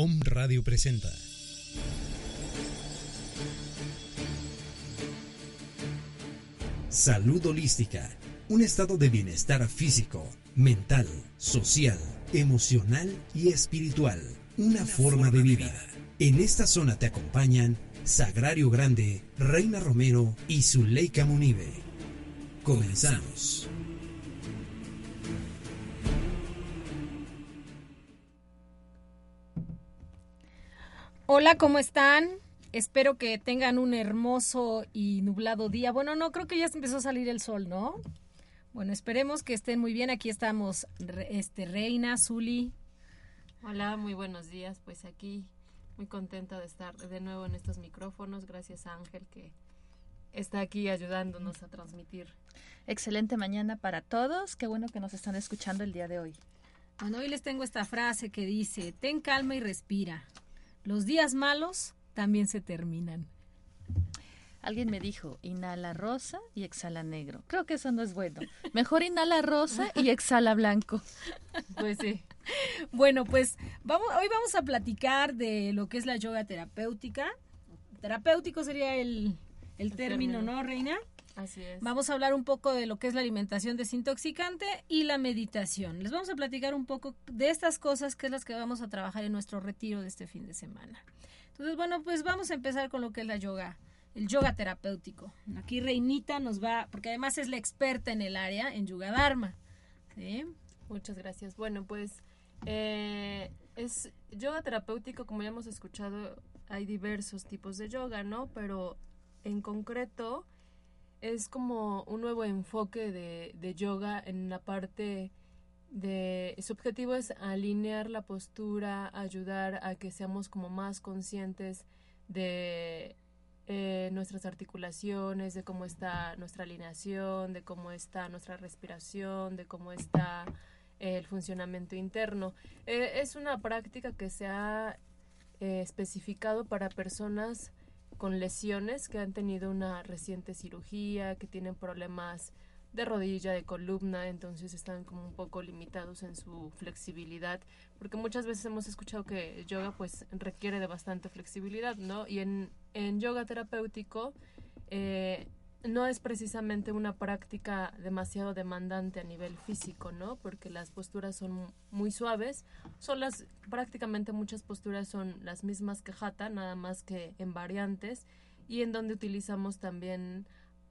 Om Radio presenta. Salud holística, un estado de bienestar físico, mental, social, emocional y espiritual, una, forma, de vida. En esta zona te acompañan Sagrario Grande, Reina Romero y Zuleika Munive. Comenzamos. Hola, ¿cómo están? Espero que tengan un hermoso y nublado día. Bueno, no, creo que ya empezó a salir el sol, ¿no? Bueno, esperemos que estén muy bien. Aquí estamos, este, Reina, Zuli. Hola, muy buenos días. Pues aquí muy contenta de estar de nuevo en estos micrófonos. Gracias a Ángel que está aquí ayudándonos a transmitir. Excelente mañana para todos. Qué bueno que nos están escuchando el día de hoy. Bueno, hoy les tengo esta frase que dice, ten calma y respira. Los días malos también se terminan. Alguien me dijo, inhala rosa y exhala negro. Creo que eso no es bueno. Mejor inhala rosa y exhala blanco. Pues sí. Bueno, pues vamos, hoy vamos a platicar de lo que es la yoga terapéutica. Terapéutico sería el, el, término, ¿no, Reina? Así es. Vamos a hablar un poco de lo que es la alimentación desintoxicante y la meditación. Les vamos a platicar un poco de estas cosas que es las que vamos a trabajar en nuestro retiro de este fin de semana. Entonces, bueno, pues vamos a empezar con lo que es la yoga, el yoga terapéutico. Aquí Reinita nos va, porque además es la experta en el área, en Yoga Dharma. ¿Sí? Muchas gracias. Bueno, pues eh, es yoga terapéutico, como ya hemos escuchado, hay diversos tipos de yoga, ¿no? Pero en concreto es como un nuevo enfoque de, de yoga en la parte de su objetivo es alinear la postura, ayudar a que seamos como más conscientes de eh, nuestras articulaciones, de cómo está nuestra alineación, de cómo está nuestra respiración, de cómo está el funcionamiento interno. Eh, es una práctica que se ha eh, especificado para personas con lesiones que han tenido una reciente cirugía, que tienen problemas de rodilla, de columna, entonces están como un poco limitados en su flexibilidad, porque muchas veces hemos escuchado que yoga pues requiere de bastante flexibilidad, ¿no? Y en, en yoga terapéutico eh, no es precisamente una práctica demasiado demandante a nivel físico, ¿no? Porque las posturas son muy suaves, son las, prácticamente muchas posturas son las mismas que Hatha, nada más que en variantes, y en donde utilizamos también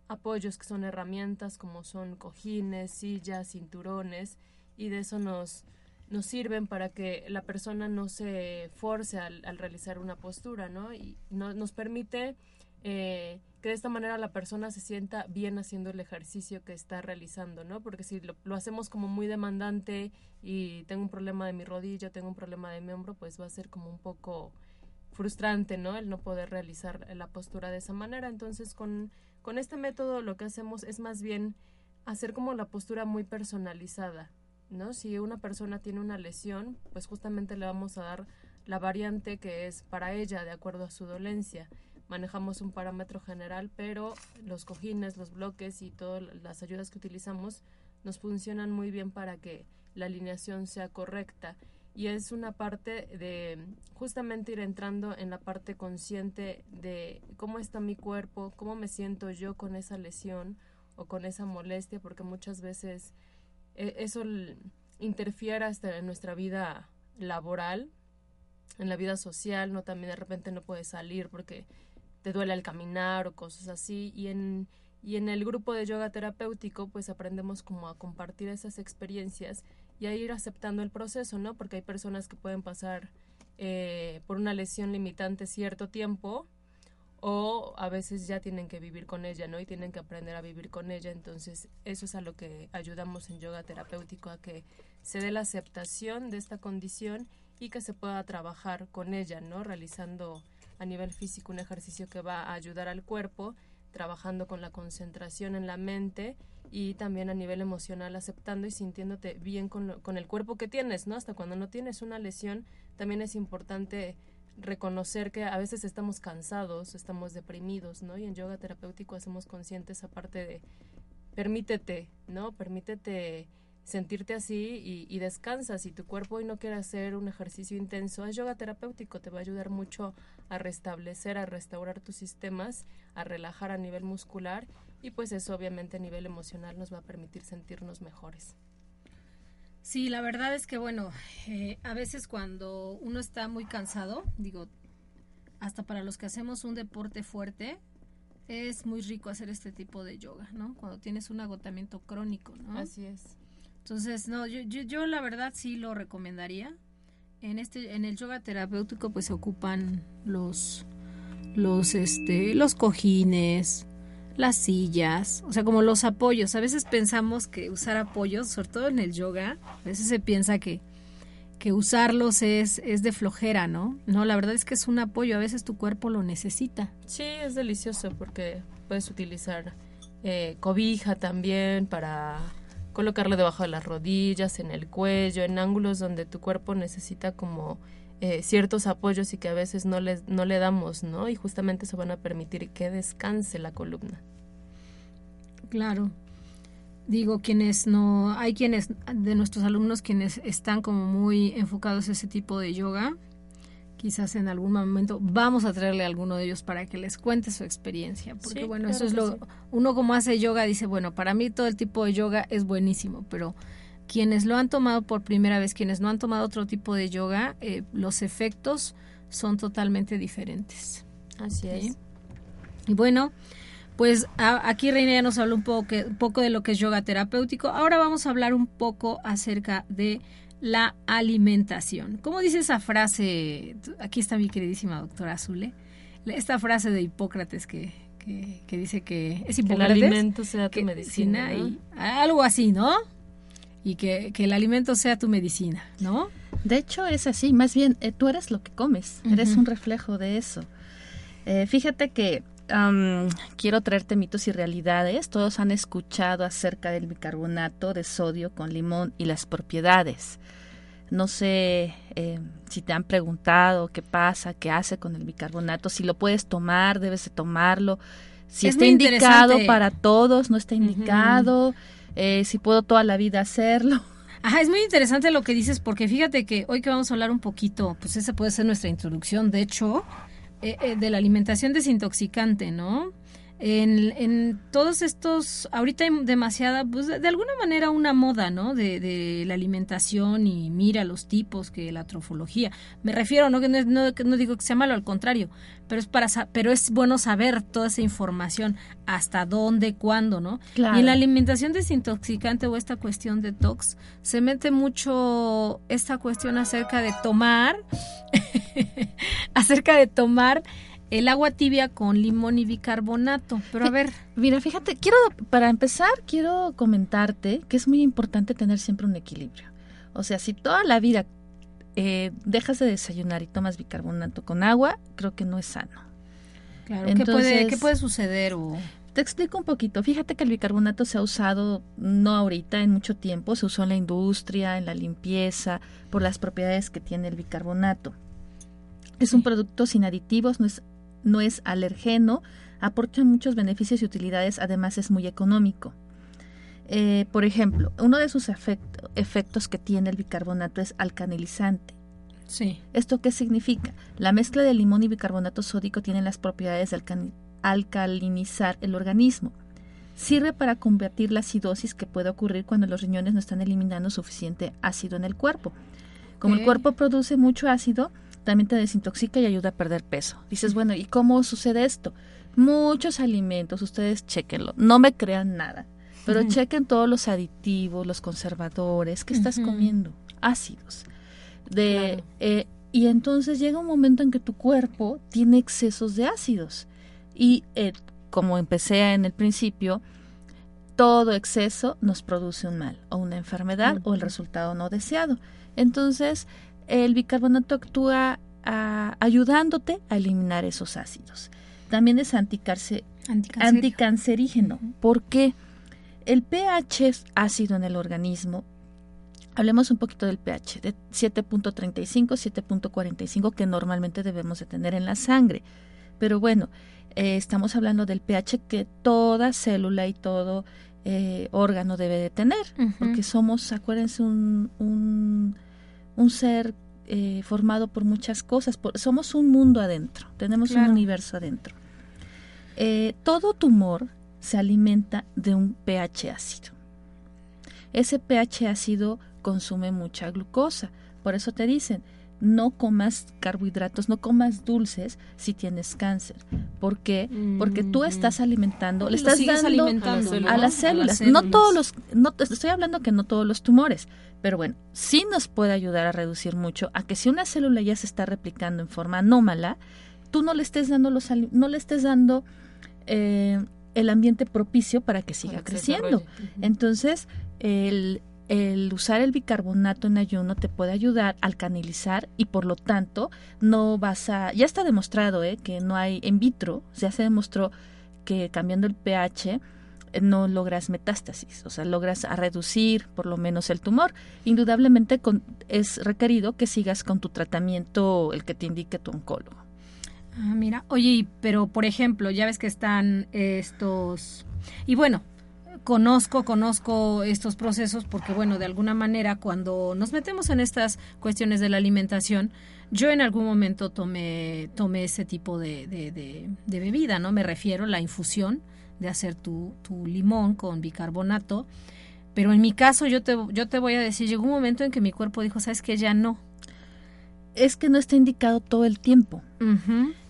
apoyos que son herramientas como son cojines, sillas, cinturones, y de eso nos, nos sirven para que la persona no se force al, realizar una postura, ¿no? Y no, nos permite eh, de esta manera la persona se sienta bien haciendo el ejercicio que está realizando, ¿no? Porque si lo, lo, hacemos como muy demandante y tengo un problema de mi rodilla, tengo un problema de mi hombro, pues va a ser como un poco frustrante, ¿no? El no poder realizar la postura de esa manera. Entonces, con, con este método lo que hacemos es más bien hacer como la postura muy personalizada, ¿no? Si una persona tiene una lesión, pues justamente le vamos a dar la variante que es para ella, de acuerdo a su dolencia manejamos un parámetro general, pero los cojines, los bloques y todas las ayudas que utilizamos nos funcionan muy bien para que la alineación sea correcta. Y es una parte de justamente ir entrando en la parte consciente de cómo está mi cuerpo, cómo me siento yo con esa lesión o con esa molestia, porque muchas veces eh, eso interfiere hasta en nuestra vida laboral, en la vida social, no también de repente no puedes salir porque te duele al caminar o cosas así y en y en el grupo de yoga terapéutico pues aprendemos como a compartir esas experiencias y a ir aceptando el proceso, ¿no? Porque hay personas que pueden pasar eh, por una lesión limitante cierto tiempo o a veces ya tienen que vivir con ella, ¿no? Y tienen que aprender a vivir con ella. Entonces, eso es a lo que ayudamos en yoga terapéutico, a que se dé la aceptación de esta condición y que se pueda trabajar con ella, ¿no? Realizando a nivel físico un ejercicio que va a ayudar al cuerpo, trabajando con la concentración en la mente y también a nivel emocional aceptando y sintiéndote bien con, con el cuerpo que tienes, ¿no? Hasta cuando no tienes una lesión, también es importante reconocer que a veces estamos cansados, estamos deprimidos, ¿no? Y en yoga terapéutico hacemos conscientes aparte de permítete, ¿no? Permítete sentirte así y, descansas. Si tu cuerpo hoy no quiere hacer un ejercicio intenso, es yoga terapéutico, te va a ayudar mucho a restablecer, a restaurar tus sistemas, a relajar a nivel muscular y pues eso obviamente a nivel emocional nos va a permitir sentirnos mejores. Sí, la verdad es que bueno, eh, a veces cuando uno está muy cansado, digo, hasta para los que hacemos un deporte fuerte, es muy rico hacer este tipo de yoga, ¿no? Cuando tienes un agotamiento crónico, ¿no? Así es. Entonces, no, yo, yo, yo la verdad sí lo recomendaría. En este, en el yoga terapéutico, pues se ocupan los, los, este, los cojines, las sillas, o sea, como los apoyos. A veces pensamos que usar apoyos, sobre todo en el yoga, a veces se piensa que, que usarlos es, es de flojera, ¿no? No, la verdad es que es un apoyo, a veces tu cuerpo lo necesita. Sí, es delicioso porque puedes utilizar eh, cobija también para colocarlo debajo de las rodillas, en el cuello, en ángulos donde tu cuerpo necesita como eh, ciertos apoyos y que a veces no le, no le damos, ¿no? Y justamente eso van a permitir que descanse la columna. Claro. Digo, quienes no, hay quienes de nuestros alumnos quienes están como muy enfocados a ese tipo de yoga, quizás en algún momento vamos a traerle a alguno de ellos para que les cuente su experiencia, porque bueno, eso es lo uno como hace yoga dice, bueno, para mí todo el tipo de yoga es buenísimo, pero quienes lo han tomado por primera vez, quienes no han tomado otro tipo de yoga, eh, los efectos son totalmente diferentes. Así es. Y bueno, pues aquí Reina ya nos habló un poco, un poco de lo que es yoga terapéutico. Ahora vamos a hablar un poco acerca de la alimentación. ¿Cómo dice esa frase? Aquí está mi queridísima doctora Azule. Esta frase de Hipócrates que, que, dice que es Hipócrates. Que el alimento sea tu medicina. Y, algo así, ¿no? Y que, el alimento sea tu medicina, ¿no? De hecho es así, más bien eh, tú eres lo que comes, eres un reflejo de eso. Eh, fíjate que quiero traerte mitos y realidades. Todos han escuchado acerca del bicarbonato de sodio con limón y las propiedades. No sé eh, si te han preguntado qué pasa, qué hace con el bicarbonato, si lo puedes tomar, debes de tomarlo, si está indicado para todos, no está indicado, eh, si puedo toda la vida hacerlo. Ajá, es muy interesante lo que dices porque fíjate que hoy que vamos a hablar un poquito, pues esa puede ser nuestra introducción, de hecho, eh, de la alimentación desintoxicante, ¿no? En, en, todos estos, ahorita hay demasiada, pues de, alguna manera una moda, ¿no? De, de, la alimentación y mira los tipos que la trofología. Me refiero, no que no, no, digo que sea malo, al contrario, pero es para, pero es bueno saber toda esa información, hasta dónde, cuándo, ¿no? Y en la alimentación desintoxicante o esta cuestión de tox se mete mucho esta cuestión acerca de tomar, acerca de tomar el agua tibia con limón y bicarbonato. Pero a ver. Mira, fíjate, quiero, para empezar, quiero comentarte que es muy importante tener siempre un equilibrio. O sea, si toda la vida eh, dejas de desayunar y tomas bicarbonato con agua, creo que no es sano. Claro, ¿qué, puede, ¿qué puede suceder? O... Te explico un poquito. Fíjate que el bicarbonato se ha usado, no ahorita, en mucho tiempo, se usó en la industria, en la limpieza, por las propiedades que tiene el bicarbonato. Es un producto sin aditivos, no es no es alergeno, aporta muchos beneficios y utilidades, además es muy económico. Eh, por ejemplo, uno de sus efectos que tiene el bicarbonato es alcanilizante. Sí. ¿Esto qué significa? La mezcla de limón y bicarbonato sódico tiene las propiedades de alcalinizar el organismo. Sirve para combatir la acidosis que puede ocurrir cuando los riñones no están eliminando suficiente ácido en el cuerpo. Como el cuerpo produce mucho ácido, también te desintoxica y ayuda a perder peso. Dices, bueno, ¿y cómo sucede esto? Muchos alimentos, ustedes chequenlo, no me crean nada, pero chequen todos los aditivos, los conservadores, ¿qué estás comiendo? Ácidos. De, eh, y entonces llega un momento en que tu cuerpo tiene excesos de ácidos. Y eh, como empecé en el principio, todo exceso nos produce un mal o una enfermedad o el resultado no deseado. Entonces, el bicarbonato actúa ayudándote a eliminar esos ácidos. También es anticancerígeno. porque El pH es ácido en el organismo. Hablemos un poquito del pH, de 7.35, 7.45 que normalmente debemos de tener en la sangre. Pero bueno, eh, estamos hablando del pH que toda célula y todo eh, órgano debe de tener, porque somos, acuérdense, un, un, un ser eh, formado por muchas cosas, somos un mundo adentro, tenemos un universo adentro. Eh, todo tumor se alimenta de un pH ácido. Ese pH ácido consume mucha glucosa, por eso te dicen, no comas carbohidratos, no comas dulces si tienes cáncer. ¿Por qué? Porque tú estás alimentando, le estás dando alimentando, a, las células. No todos los, no estoy hablando que no todos los tumores, pero bueno, sí nos puede ayudar a reducir mucho a que si una célula ya se está replicando en forma anómala, tú no le estés dando los, no le estés dando eh, el ambiente propicio para que siga creciendo. Entonces, el, el usar el bicarbonato en ayuno te puede ayudar a alcanilizar y por lo tanto no vas a ya está demostrado ¿eh? que no hay en vitro ya se demostró que cambiando el pH no logras metástasis, o sea, logras a reducir por lo menos el tumor. Indudablemente es requerido que sigas con tu tratamiento, el que te indique tu oncólogo. Ah, mira, oye, pero por ejemplo, ya ves que están estos... Y bueno, conozco, conozco estos procesos porque, bueno, de alguna manera cuando nos metemos en estas cuestiones de la alimentación, yo en algún momento tomé, tomé ese tipo de, de, bebida, ¿no? Me refiero a la infusión de hacer tu, tu, limón con bicarbonato. Pero en mi caso, yo te, yo te voy a decir, llegó un momento en que mi cuerpo dijo, ¿sabes qué? Ya no. Es que no está indicado todo el tiempo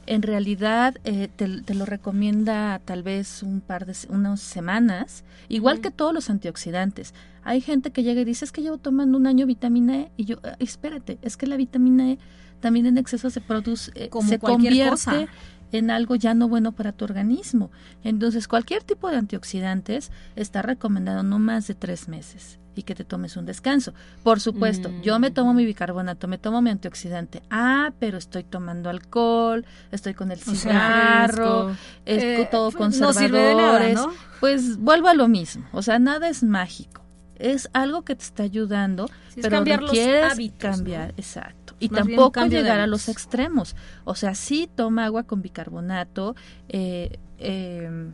en realidad eh, te, lo recomienda tal vez un par de unas semanas, igual que todos los antioxidantes. Hay gente que llega y dice, es que llevo tomando un año vitamina E, y yo, ah, espérate, es que la vitamina E también en exceso se produce, eh, Como se convierte en algo ya no bueno para tu organismo. Entonces, cualquier tipo de antioxidantes está recomendado no más de tres meses y que te tomes un descanso. Por supuesto, yo me tomo mi mm. bicarbonato, me tomo mi antioxidante. Ah, pero estoy tomando alcohol, estoy con el cigarro, es eh, todo conservadores. No Pues vuelvo a lo mismo. O sea, nada es mágico. Es algo que te está ayudando, pero cambiar quieres cambiar, exacto. Y tampoco llegar a los extremos. O sea, sí toma agua con bicarbonato, eh, eh,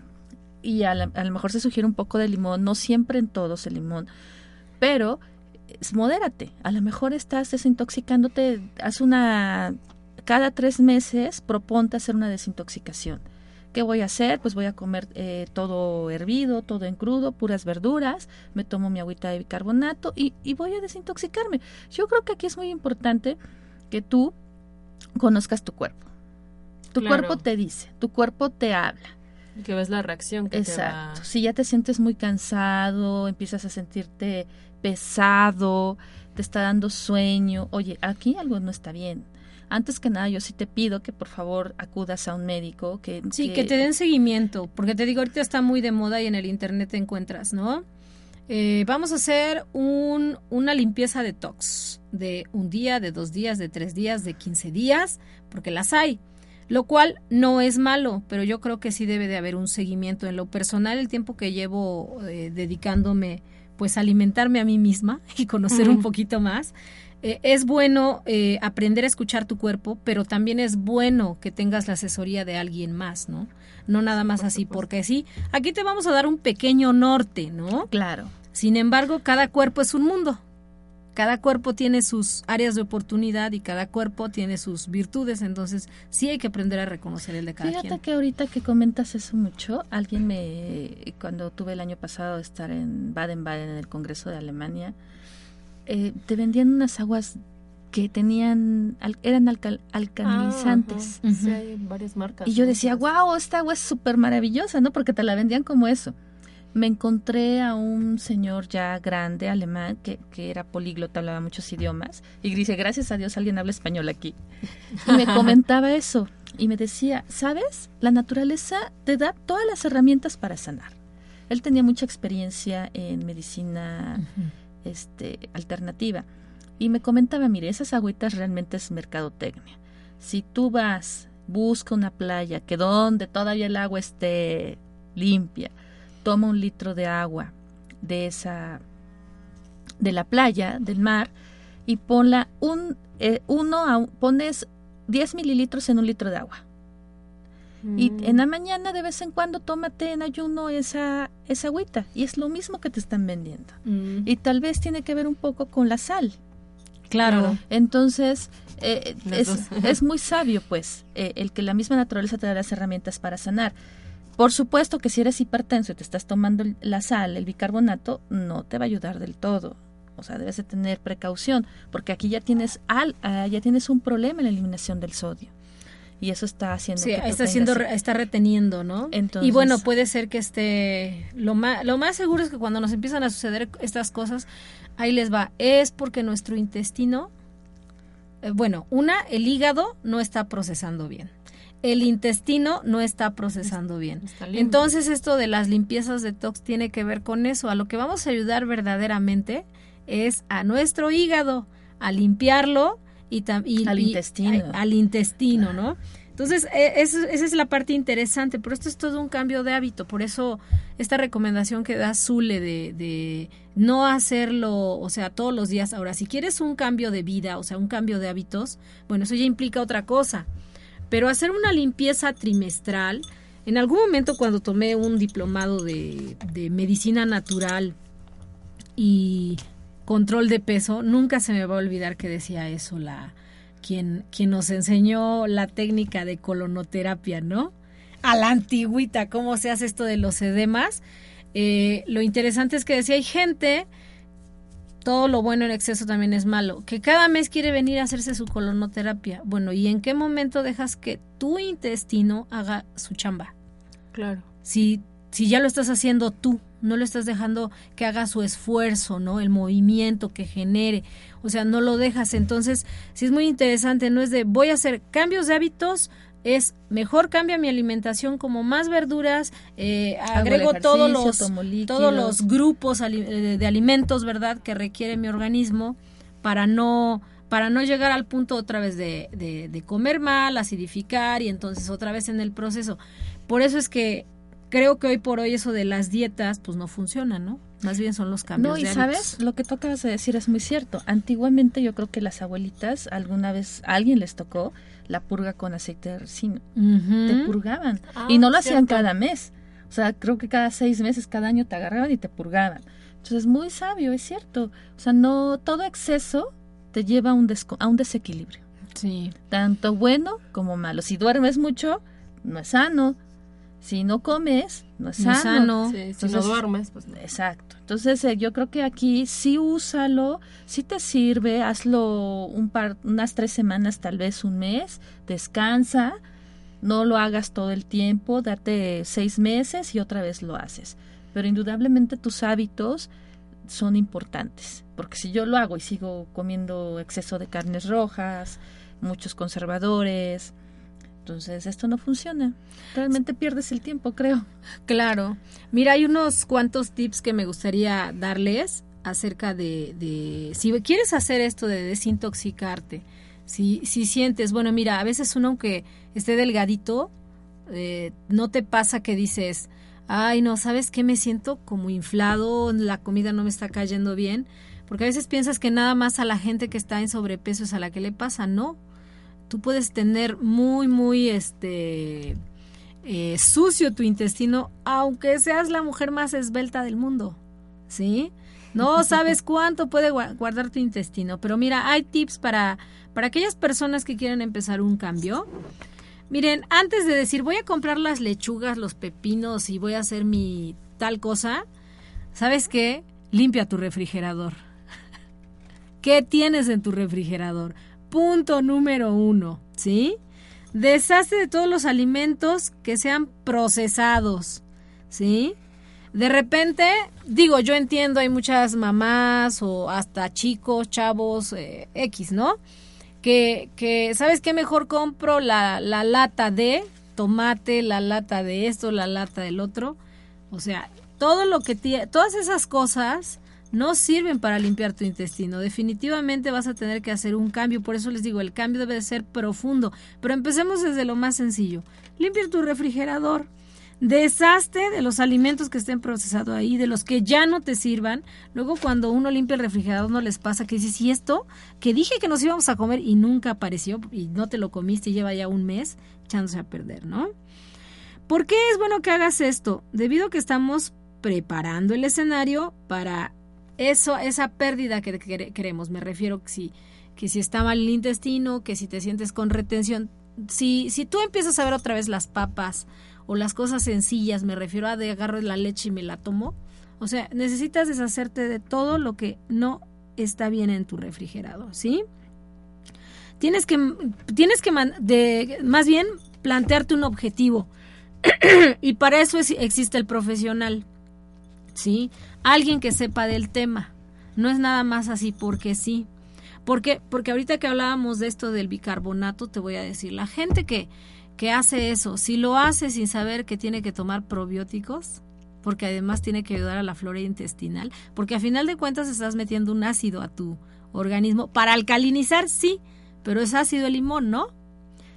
y a, a, lo mejor se sugiere un poco de limón, no siempre en todos el limón, pero modérate. A lo mejor estás desintoxicándote, haz una, cada tres meses proponte hacer una desintoxicación. ¿Qué voy a hacer? Pues voy a comer eh, todo hervido, todo en crudo, puras verduras, me tomo mi agüita de bicarbonato y, y voy a desintoxicarme. Yo creo que aquí es muy importante que tú conozcas tu cuerpo. Tu cuerpo te dice, tu cuerpo te habla. Que ves la reacción que Exacto. Si ya te sientes muy cansado, empiezas a sentirte pesado, te está dando sueño, oye, aquí algo no está bien. Antes que nada, yo sí te pido que por favor acudas a un médico. Que, sí, que, te den seguimiento, porque te digo, ahorita está muy de moda y en el internet te encuentras, ¿no? Eh, vamos a hacer un, una limpieza de tox de un día, de dos días, de tres días, de quince días, porque las hay. Lo cual no es malo, pero yo creo que sí debe de haber un seguimiento. En lo personal, el tiempo que llevo eh, dedicándome pues alimentarme a mí misma y conocer un poquito más. Eh, es bueno eh, aprender a escuchar tu cuerpo, pero también es bueno que tengas la asesoría de alguien más, ¿no? No nada más así, porque sí. Aquí te vamos a dar un pequeño norte, ¿no? Claro. Sin embargo, cada cuerpo es un mundo cada cuerpo tiene sus áreas de oportunidad y cada cuerpo tiene sus virtudes, entonces sí hay que aprender a reconocer el de cada Fíjate que ahorita que comentas eso mucho, alguien me, cuando tuve el año pasado estar en Baden-Baden en el Congreso de Alemania, eh, te vendían unas aguas que tenían, eran alcanizantes. Ah, sí, hay varias marcas. Y yo decía, wow, esta agua es súper maravillosa, ¿no? Porque te la vendían como eso me encontré a un señor ya grande, alemán, que, que, era políglota, hablaba muchos idiomas, y dice, gracias a Dios alguien habla español aquí. Y me comentaba eso, y me decía, ¿sabes? La naturaleza te da todas las herramientas para sanar. Él tenía mucha experiencia en medicina este, alternativa, y me comentaba, mire, esas agüitas realmente es mercadotecnia. Si tú vas, busca una playa que donde todavía el agua esté limpia, toma un litro de agua de esa de la playa, del mar, y ponla un, eh, uno pones 10 mililitros en un litro de agua. Y Mm. en la mañana de vez en cuando tómate en ayuno esa, esa agüita. Y es lo mismo que te están vendiendo. Mm, Y tal vez tiene que ver un poco con la sal. claro. Entonces, eh, es, es muy sabio, pues, eh, el que la misma naturaleza te da las herramientas para sanar. Por supuesto que si eres hipertenso y te estás tomando la sal, el bicarbonato, no te va a ayudar del todo. O sea, debes de tener precaución, porque aquí ya tienes al, ah, ya tienes un problema en la eliminación del sodio. Y eso está haciendo Sí, que está haciendo, tengas- está reteniendo, ¿no? Entonces- y bueno, puede ser que esté, lo más, lo más seguro es que cuando nos empiezan a suceder estas cosas, ahí les va, es porque nuestro intestino, eh, bueno, una, el hígado no está procesando bien, el intestino no está procesando bien. Está. Entonces esto de las limpiezas detox tiene que ver con eso. A lo que vamos a ayudar verdaderamente es a nuestro hígado, a limpiarlo y, y- Al intestino. al intestino, ¿no? Entonces, e- es- esa es la parte interesante, pero esto es todo un cambio de hábito, por eso esta recomendación que da Zule de, de no hacerlo, o sea, todos los días. Ahora, si quieres un cambio de vida, o sea, un cambio de hábitos, bueno, eso ya implica otra cosa, pero hacer una limpieza trimestral, en algún momento cuando tomé un diplomado de, de medicina natural y control de peso, nunca se me va a olvidar que decía eso la quien, quien nos enseñó la técnica de colonoterapia, ¿no? A la antigüita, cómo se hace esto de los edemas. Eh, lo interesante es que decía, hay gente, todo lo bueno en exceso también es malo, que cada mes quiere venir a hacerse su colonoterapia. Bueno, ¿y en qué momento dejas que tu intestino haga su chamba? Claro. si, si ya lo estás haciendo tú, no lo estás dejando que haga su esfuerzo, ¿no? El movimiento que genere, o sea, no lo dejas. Entonces, sí es muy interesante, no es de voy a hacer cambios de hábitos, es mejor cambia mi alimentación como más verduras, eh, agrego todos los todos grupos eh, de alimentos, ¿verdad?, que requiere mi organismo para no para no llegar al punto otra vez de, de, de comer mal, acidificar y entonces otra vez en el proceso. Por eso es que creo que hoy por hoy eso de las dietas pues no funciona, ¿no? Más bien son los cambios No, y de sabes, lo que tú acabas de decir es muy cierto. Antiguamente yo creo que las abuelitas, alguna vez a alguien les tocó la purga con aceite de resino. Te purgaban. Ah, y no lo hacían cierto. cada mes. O sea, creo que cada seis meses, cada año te agarraban y te purgaban. Entonces, muy sabio, es cierto. O sea, no todo exceso te lleva a un, a un desequilibrio. Sí. Tanto bueno como malo. Si duermes mucho, no es sano. Si no comes, no es No sano. es sano. Sí, si no duermes, pues no. Exacto. Entonces eh, yo creo que aquí sí úsalo, sí te sirve, hazlo un par, unas tres semanas, tal vez un mes, descansa, no lo hagas todo el tiempo, date seis meses y otra vez lo haces. Pero indudablemente tus hábitos son importantes, porque si yo lo hago y sigo comiendo exceso de carnes rojas, muchos conservadores, entonces esto no funciona. Realmente pierdes el tiempo, creo. Claro. Mira, hay unos cuantos tips que me gustaría darles acerca de, de si quieres hacer esto de desintoxicarte, si, si sientes, bueno, mira, a veces uno aunque esté delgadito, eh, no te pasa que dices, ay, no, ¿sabes qué? Me siento como inflado, la comida no me está cayendo bien, porque a veces piensas que nada más a la gente que está en sobrepeso es a la que le pasa, no. Tú puedes tener muy, muy, este, eh, sucio tu intestino, aunque seas la mujer más esbelta del mundo, ¿sí? No sabes cuánto puede gua- guardar tu intestino, pero mira, hay tips para, para aquellas personas que quieren empezar un cambio. Miren, antes de decir voy a comprar las lechugas, los pepinos y voy a hacer mi tal cosa, ¿sabes qué? Limpia tu refrigerador. ¿Qué tienes en tu refrigerador? Punto número uno, ¿sí? Deshazte de todos los alimentos que sean procesados, ¿sí? De repente, digo, yo entiendo, hay muchas mamás o hasta chicos, chavos, eh, X, ¿no? Que, que, ¿sabes qué? Mejor compro la, la lata de tomate, la lata de esto, la lata del otro. O sea, todo lo que tie- todas esas cosas no sirven para limpiar tu intestino. Definitivamente vas a tener que hacer un cambio. Por eso les digo, el cambio debe de ser profundo. Pero empecemos desde lo más sencillo. Limpia tu refrigerador. Deshazte de los alimentos que estén procesados ahí, de los que ya no te sirvan. Luego cuando uno limpia el refrigerador no les pasa que dices, ¿y esto? Que dije que nos íbamos a comer y nunca apareció y no te lo comiste y lleva ya un mes echándose a perder, ¿no? ¿Por qué es bueno que hagas esto? Debido a que estamos preparando el escenario para eso, esa pérdida que queremos. Me refiero que si, que si está mal el intestino, que si te sientes con retención. Si, si tú empiezas a ver otra vez las papas o las cosas sencillas, me refiero a de agarro la leche y me la tomo. O sea, necesitas deshacerte de todo lo que no está bien en tu refrigerador, ¿sí? Tienes que, tienes que de, más bien plantearte un objetivo. y para eso existe el profesional, ¿sí? Alguien que sepa del tema. No es nada más así porque sí. Porque, porque ahorita que hablábamos de esto del bicarbonato, te voy a decir, la gente que, que hace eso, si lo hace sin saber que tiene que tomar probióticos, porque además tiene que ayudar a la flora intestinal, porque a final de cuentas estás metiendo un ácido a tu organismo para alcalinizar, sí, pero es ácido el limón, ¿no?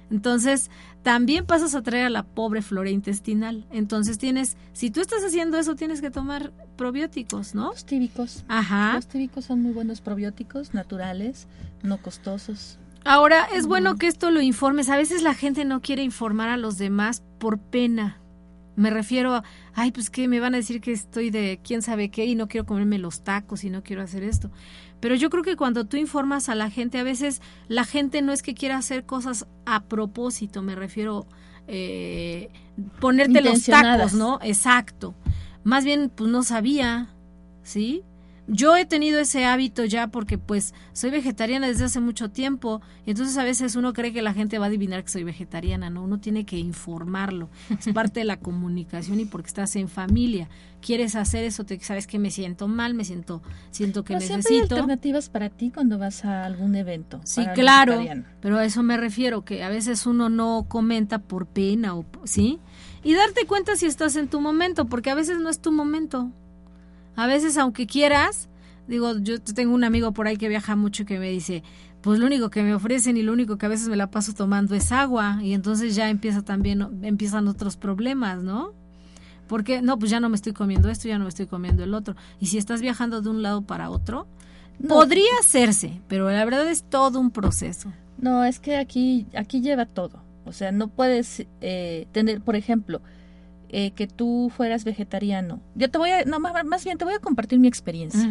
Entonces, también pasas a traer a la pobre flora intestinal. Entonces tienes, si tú estás haciendo eso, tienes que tomar probióticos, ¿no? Los tíbicos. Ajá. Los tíbicos son muy buenos probióticos, naturales, no costosos. Ahora, es bueno que esto lo informes. A veces la gente no quiere informar a los demás por pena. Me refiero a, ay, pues que me van a decir que estoy de quién sabe qué y no quiero comerme los tacos y no quiero hacer esto. Pero yo creo que cuando tú informas a la gente, a veces la gente no es que quiera hacer cosas a propósito, me refiero eh, ponerte los tacos, ¿no? Exacto. Más bien, pues no sabía, ¿sí? Yo he tenido ese hábito ya porque pues soy vegetariana desde hace mucho tiempo y entonces a veces uno cree que la gente va a adivinar que soy vegetariana, ¿no? Uno tiene que informarlo, es parte de la comunicación y porque estás en familia, quieres hacer eso, te sabes que me siento mal, me siento siento que necesito hay alternativas para ti cuando vas a algún evento. Sí, claro, pero a eso me refiero que a veces uno no comenta por pena o sí, y darte cuenta si estás en tu momento, porque a veces no es tu momento. A veces, aunque quieras, digo, yo tengo un amigo por ahí que viaja mucho que me dice, pues lo único que me ofrecen y lo único que a veces me la paso tomando es agua y entonces ya empieza también empiezan otros problemas, ¿no? Porque no, pues ya no me estoy comiendo esto, ya no me estoy comiendo el otro. Y si estás viajando de un lado para otro, podría hacerse, pero la verdad es todo un proceso. No, es que aquí aquí lleva todo. O sea, no puedes eh, tener, por ejemplo, eh, que tú fueras vegetariano. Yo te voy a, no, más bien te voy a compartir mi experiencia.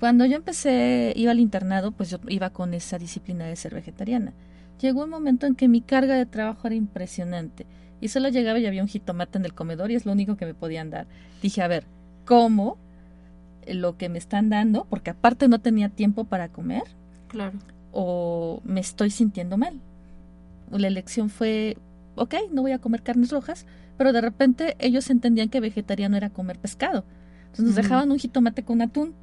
Cuando yo empecé, iba al internado, pues yo iba con esa disciplina de ser vegetariana. Llegó un momento en que mi carga de trabajo era impresionante y solo llegaba y había un jitomate en el comedor y es lo único que me podían dar. Dije, a ver, ¿cómo lo que me están dando? Porque aparte no tenía tiempo para comer. Claro. O me estoy sintiendo mal. La elección fue, ok, no voy a comer carnes rojas, pero de repente ellos entendían que vegetariano era comer pescado. Entonces nos dejaban un jitomate con atún.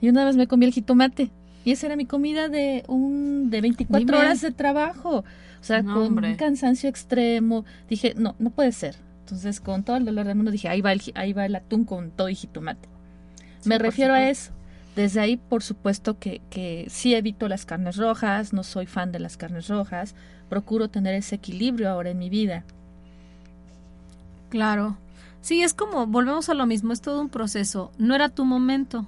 Y una vez me comí el jitomate. Y esa era mi comida de un de 24 horas de trabajo. O sea, con un cansancio extremo. Dije, no, no puede ser. Entonces, con todo el dolor del mundo, dije, ahí va el, ahí va el atún con todo y jitomate. me refiero a eso. Desde ahí, por supuesto, que, que sí evito las carnes rojas, no soy fan de las carnes rojas, procuro tener ese equilibrio ahora en mi vida. Claro. Sí, es como, volvemos a lo mismo, es todo un proceso. No era tu momento,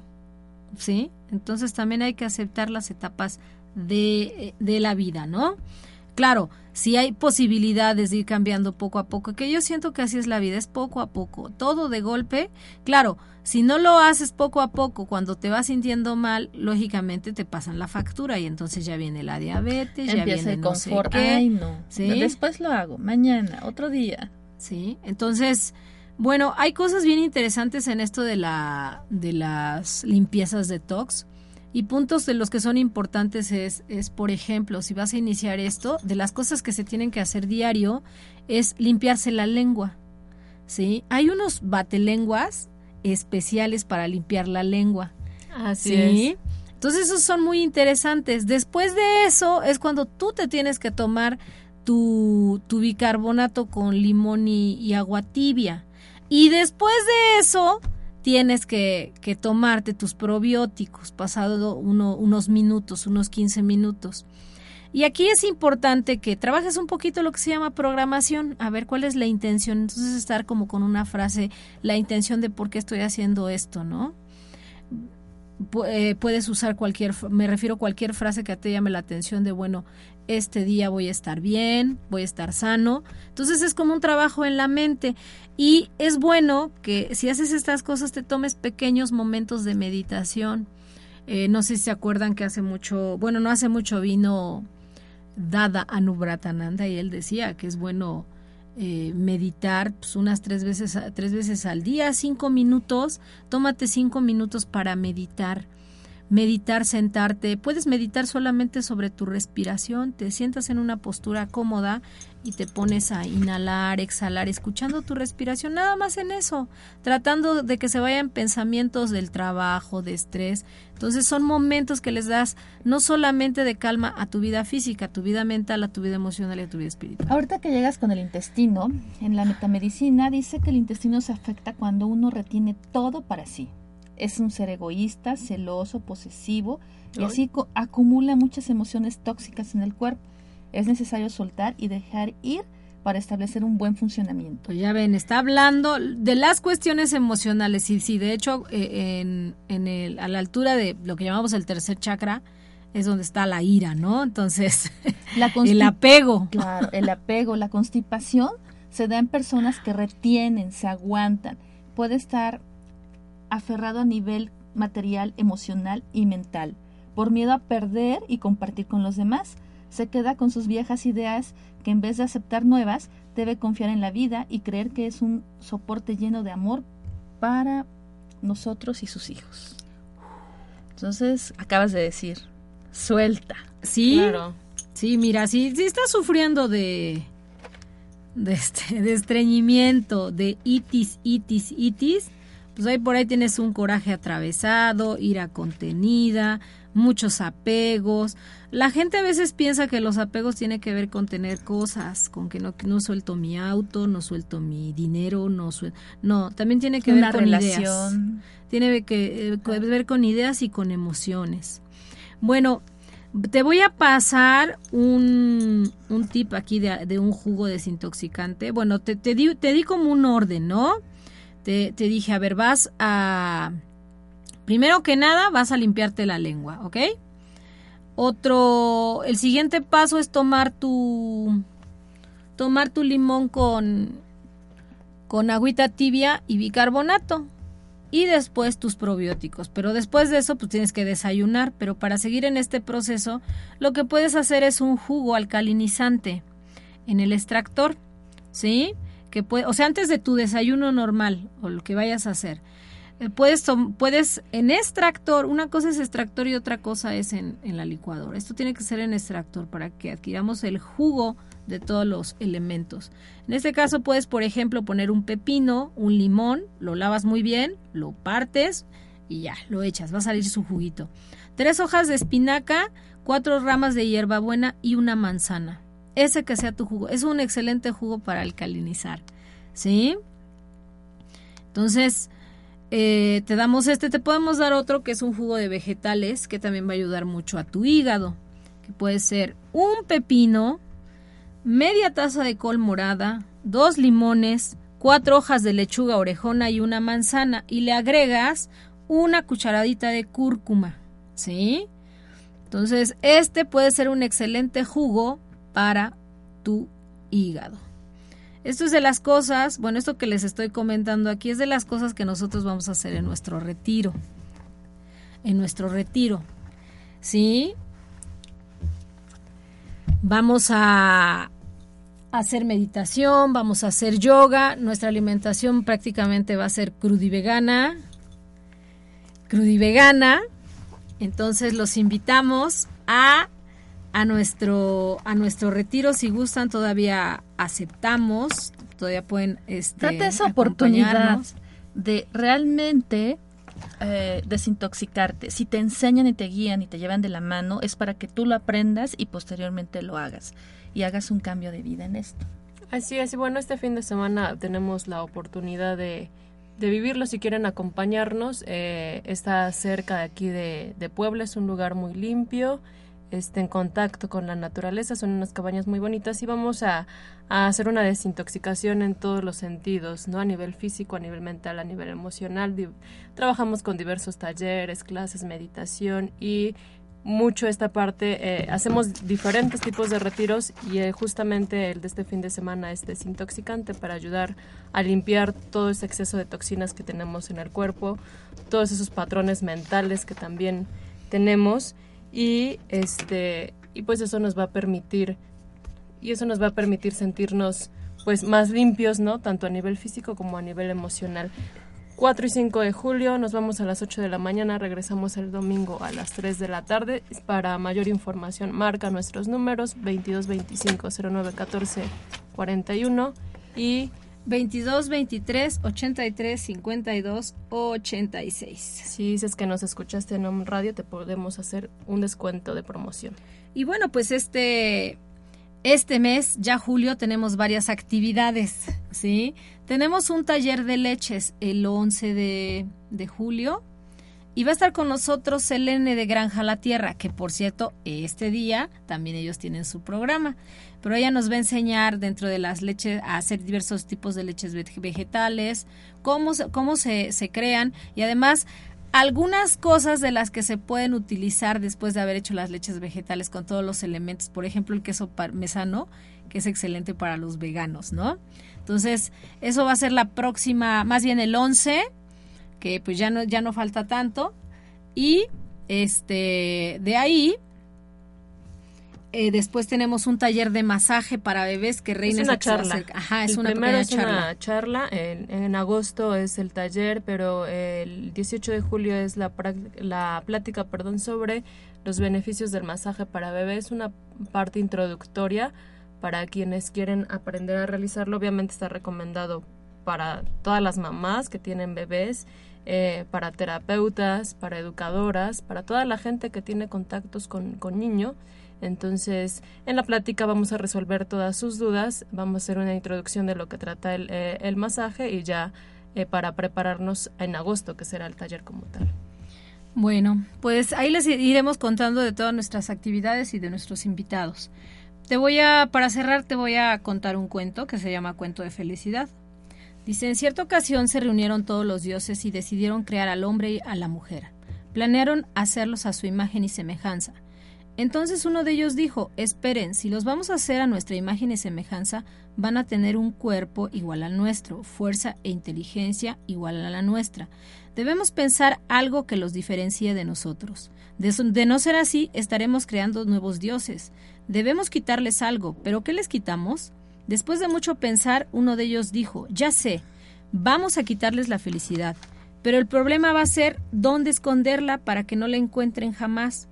¿sí? Entonces también hay que aceptar las etapas de, de la vida, ¿no? Claro, si hay posibilidades de ir cambiando poco a poco, que yo siento que así es la vida, es poco a poco, todo de golpe. Claro, si no lo haces poco a poco, cuando te vas sintiendo mal, lógicamente te pasan la factura y entonces ya viene la diabetes, ya viene el no confort. Ay, no. Después lo hago, mañana, otro día. Sí, entonces, bueno, hay cosas bien interesantes en esto de, la, de las limpiezas detox. Y puntos de los que son importantes es, es, por ejemplo, si vas a iniciar esto, de las cosas que se tienen que hacer diario es limpiarse la lengua. ¿sí? Hay unos batelenguas especiales para limpiar la lengua. Así ¿sí? Entonces esos son muy interesantes. Después de eso es cuando tú te tienes que tomar tu, bicarbonato con limón y, agua tibia. Y después de eso, tienes que, tomarte tus probióticos pasado unos minutos, unos 15 minutos. Y aquí es importante que trabajes un poquito lo que se llama programación, a ver cuál es la intención. Entonces estar como con una frase, la intención de por qué estoy haciendo esto, ¿no? Eh, puedes usar cualquier, me refiero a cualquier frase que te llame la atención de, bueno, este día voy a estar bien, voy a estar sano. Entonces es como un trabajo en la mente y es bueno que si haces estas cosas te tomes pequeños momentos de meditación. Eh, no sé si se acuerdan que hace mucho, bueno, no hace mucho vino Dada Anubratananda y él decía que es bueno eh, meditar pues, unas tres veces, tres veces al día, cinco minutos, tómate cinco minutos para meditar meditar, sentarte. Puedes meditar solamente sobre tu respiración, te sientas en una postura cómoda y te pones a inhalar, exhalar, escuchando tu respiración, nada más en eso, tratando de que se vayan pensamientos del trabajo, de estrés. Entonces son momentos que les das no solamente de calma a tu vida física, a tu vida mental, a tu vida emocional y a tu vida espiritual. Ahorita que llegas con el intestino, en la metamedicina dice que el intestino se afecta cuando uno retiene todo para sí es un ser egoísta, celoso, posesivo y así acumula muchas emociones tóxicas en el cuerpo. Es necesario soltar y dejar ir para establecer un buen funcionamiento. Pues ya ven, está hablando de las cuestiones emocionales y sí, de hecho, eh, en, en el, a la altura de lo que llamamos el tercer chakra, es donde está la ira, ¿no? Entonces, el apego. Claro, el apego, la constipación se da en personas que retienen, se aguantan. Puede estar aferrado a nivel material, emocional y mental. Por miedo a perder y compartir con los demás, se queda con sus viejas ideas que en vez de aceptar nuevas, debe confiar en la vida y creer que es un soporte lleno de amor para nosotros y sus hijos. Entonces, acabas de decir, suelta. Sí, sí, mira, si, si estás sufriendo de, de, este, de estreñimiento, de itis, itis, itis, pues ahí por ahí tienes un coraje atravesado, ira contenida, muchos apegos. La gente a veces piensa que los apegos tienen que ver con tener cosas, con que no, no suelto mi auto, no suelto mi dinero, no suelto... No, también tiene que ver con ideas. Tiene que eh, ver con ideas y con emociones. Bueno, te voy a pasar un, un tip aquí de, de, un jugo desintoxicante. Bueno, te, te, di, te di como un orden, ¿no? Te, dije, a ver, vas a... Primero que nada, vas a limpiarte la lengua, ¿ok? Otro, el siguiente paso es tomar tu, tomar tu limón con, con agüita tibia y bicarbonato. Y después tus probióticos. Pero después de eso, pues tienes que desayunar. Pero para seguir en este proceso, lo que puedes hacer es un jugo alcalinizante en el extractor. ¿Sí? O sea, antes de tu desayuno normal o lo que vayas a hacer, eh, puedes, puedes en extractor, una cosa es extractor y otra cosa es en, en la licuadora. Esto tiene que ser en extractor para que adquiramos el jugo de todos los elementos. En este caso puedes, por ejemplo, poner un pepino, un limón, lo lavas muy bien, lo partes y ya, lo echas, va a salir su juguito. Tres hojas de espinaca, cuatro ramas de hierbabuena y una manzana ese que sea tu jugo. Es un excelente jugo para alcalinizar. ¿Sí? Entonces, eh, te damos este, te podemos dar otro que es un jugo de vegetales que también va a ayudar mucho a tu hígado. Que puede ser un pepino, media taza de col morada, dos limones, cuatro hojas de lechuga orejona y una manzana. Y le agregas una cucharadita de cúrcuma. ¿Sí? Entonces, este puede ser un excelente jugo para tu hígado. Esto es de las cosas, bueno, esto que les estoy comentando aquí es de las cosas que nosotros vamos a hacer en nuestro retiro. En nuestro retiro. ¿Sí? Vamos a hacer meditación, vamos a hacer yoga, nuestra alimentación prácticamente va a ser crudivegana. Crudivegana. Entonces los invitamos a a nuestro a nuestro retiro si gustan todavía aceptamos todavía pueden este esa oportunidad de realmente eh, desintoxicarte si te enseñan y te guían y te llevan de la mano es para que tú lo aprendas y posteriormente lo hagas y hagas un cambio de vida en esto así es y bueno este fin de semana tenemos la oportunidad de de vivirlo si quieren acompañarnos. Eh, está cerca de aquí de, de Puebla, es un lugar muy limpio este, en contacto con la naturaleza, son unas cabañas muy bonitas y vamos a, hacer una desintoxicación en todos los sentidos, ¿no? A nivel físico, a nivel mental, a nivel emocional. trabajamos con diversos talleres, clases, meditación y mucho esta parte, eh, hacemos diferentes tipos de retiros y eh, justamente el de este fin de semana es desintoxicante para ayudar a limpiar todo ese exceso de toxinas que tenemos en el cuerpo, todos esos patrones mentales que también tenemos y este y pues eso nos va a permitir y eso nos va a permitir sentirnos pues más limpios, ¿no? Tanto a nivel físico como a nivel emocional. 4 y 5 de julio, nos vamos a las 8 de la mañana, regresamos el domingo a las 3 de la tarde. Para mayor información, marca nuestros números 22 25 09 14 41 y 22 23 83 52 86. Si dices que nos escuchaste en un radio, te podemos hacer un descuento de promoción. Y bueno, pues este este mes, ya julio, tenemos varias actividades, ¿sí? Tenemos un taller de leches el 11 de, de julio y va a estar con nosotros Selene de Granja La Tierra, que por cierto, este día también ellos tienen su programa. Pero ella nos va a enseñar dentro de las leches a hacer diversos tipos de leches vegetales, cómo, cómo se, se crean y además algunas cosas de las que se pueden utilizar después de haber hecho las leches vegetales con todos los elementos, por ejemplo el queso parmesano, que es excelente para los veganos, ¿no? Entonces, eso va a ser la próxima, más bien el 11, que pues ya no, ya no falta tanto, y este, de ahí eh, después tenemos un taller de masaje para bebés que Reina es una charla. Ajá, es una primero es charla. una charla. En, agosto es el taller, pero el 18 de julio es la, la plática perdón, sobre los beneficios del masaje para bebés. Una parte introductoria para quienes quieren aprender a realizarlo. Obviamente está recomendado para todas las mamás que tienen bebés, eh, para terapeutas, para educadoras, para toda la gente que tiene contactos con, con niños entonces, en la plática vamos a resolver todas sus dudas, vamos a hacer una introducción de lo que trata el, eh, el masaje y ya eh, para prepararnos en agosto, que será el taller como tal. Bueno, pues ahí les iremos contando de todas nuestras actividades y de nuestros invitados. Te voy a, para cerrar, te voy a contar un cuento que se llama Cuento de Felicidad. Dice, en cierta ocasión se reunieron todos los dioses y decidieron crear al hombre y a la mujer. Planearon hacerlos a su imagen y semejanza entonces uno de ellos dijo, esperen, si los vamos a hacer a nuestra imagen y semejanza, van a tener un cuerpo igual al nuestro, fuerza e inteligencia igual a la nuestra. Debemos pensar algo que los diferencie de nosotros. De, no ser así, estaremos creando nuevos dioses. Debemos quitarles algo, pero ¿qué les quitamos? Después de mucho pensar, uno de ellos dijo, ya sé, vamos a quitarles la felicidad, pero el problema va a ser dónde esconderla para que no la encuentren jamás.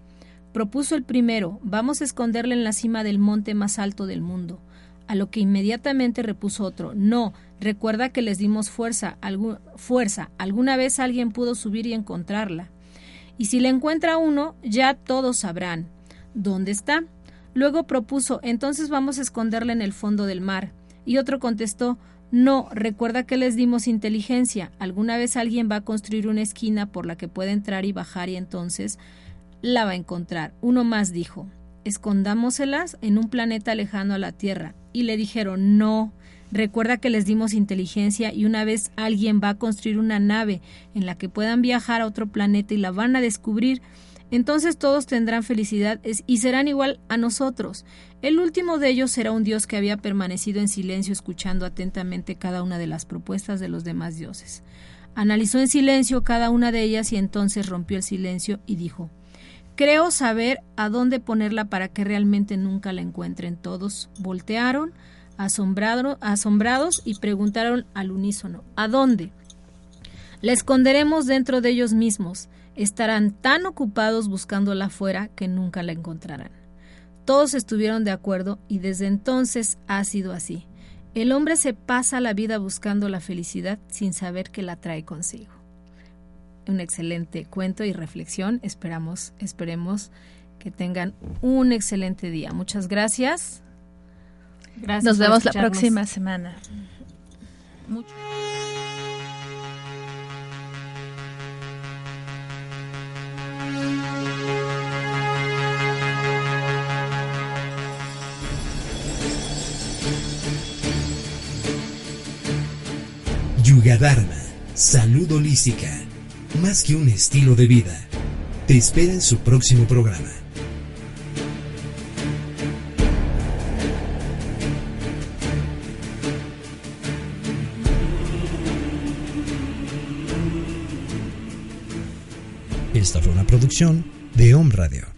Propuso el primero, vamos a esconderle en la cima del monte más alto del mundo. A lo que inmediatamente repuso otro, no, recuerda que les dimos fuerza, fuerza, alguna vez alguien pudo subir y encontrarla. Y si le encuentra uno, ya todos sabrán. ¿Dónde está? Luego propuso, entonces vamos a esconderla en el fondo del mar. Y otro contestó, no, recuerda que les dimos inteligencia. Alguna vez alguien va a construir una esquina por la que pueda entrar y bajar y entonces la va a encontrar. Uno más dijo, escondámoselas en un planeta lejano a la Tierra. Y le dijeron, no, recuerda que les dimos inteligencia y una vez alguien va a construir una nave en la que puedan viajar a otro planeta y la van a descubrir, entonces todos tendrán felicidad y serán igual a nosotros. El último de ellos será un dios que había permanecido en silencio escuchando atentamente cada una de las propuestas de los demás dioses. Analizó en silencio cada una de ellas y entonces rompió el silencio y dijo Creo saber a dónde ponerla para que realmente nunca la encuentren. Todos voltearon, asombrados, y preguntaron al unísono, ¿a dónde? La esconderemos dentro de ellos mismos. Estarán tan ocupados buscándola afuera que nunca la encontrarán. Todos estuvieron de acuerdo y desde entonces ha sido así. El hombre se pasa la vida buscando la felicidad sin saber que la trae consigo un excelente cuento y reflexión. Esperamos, esperemos que tengan un excelente día. Muchas gracias. Gracias Nos vemos la próxima semana. Yogadharma, salud holística, más que un estilo de vida. Te espera en su próximo programa. Esta fue una producción de Home Radio.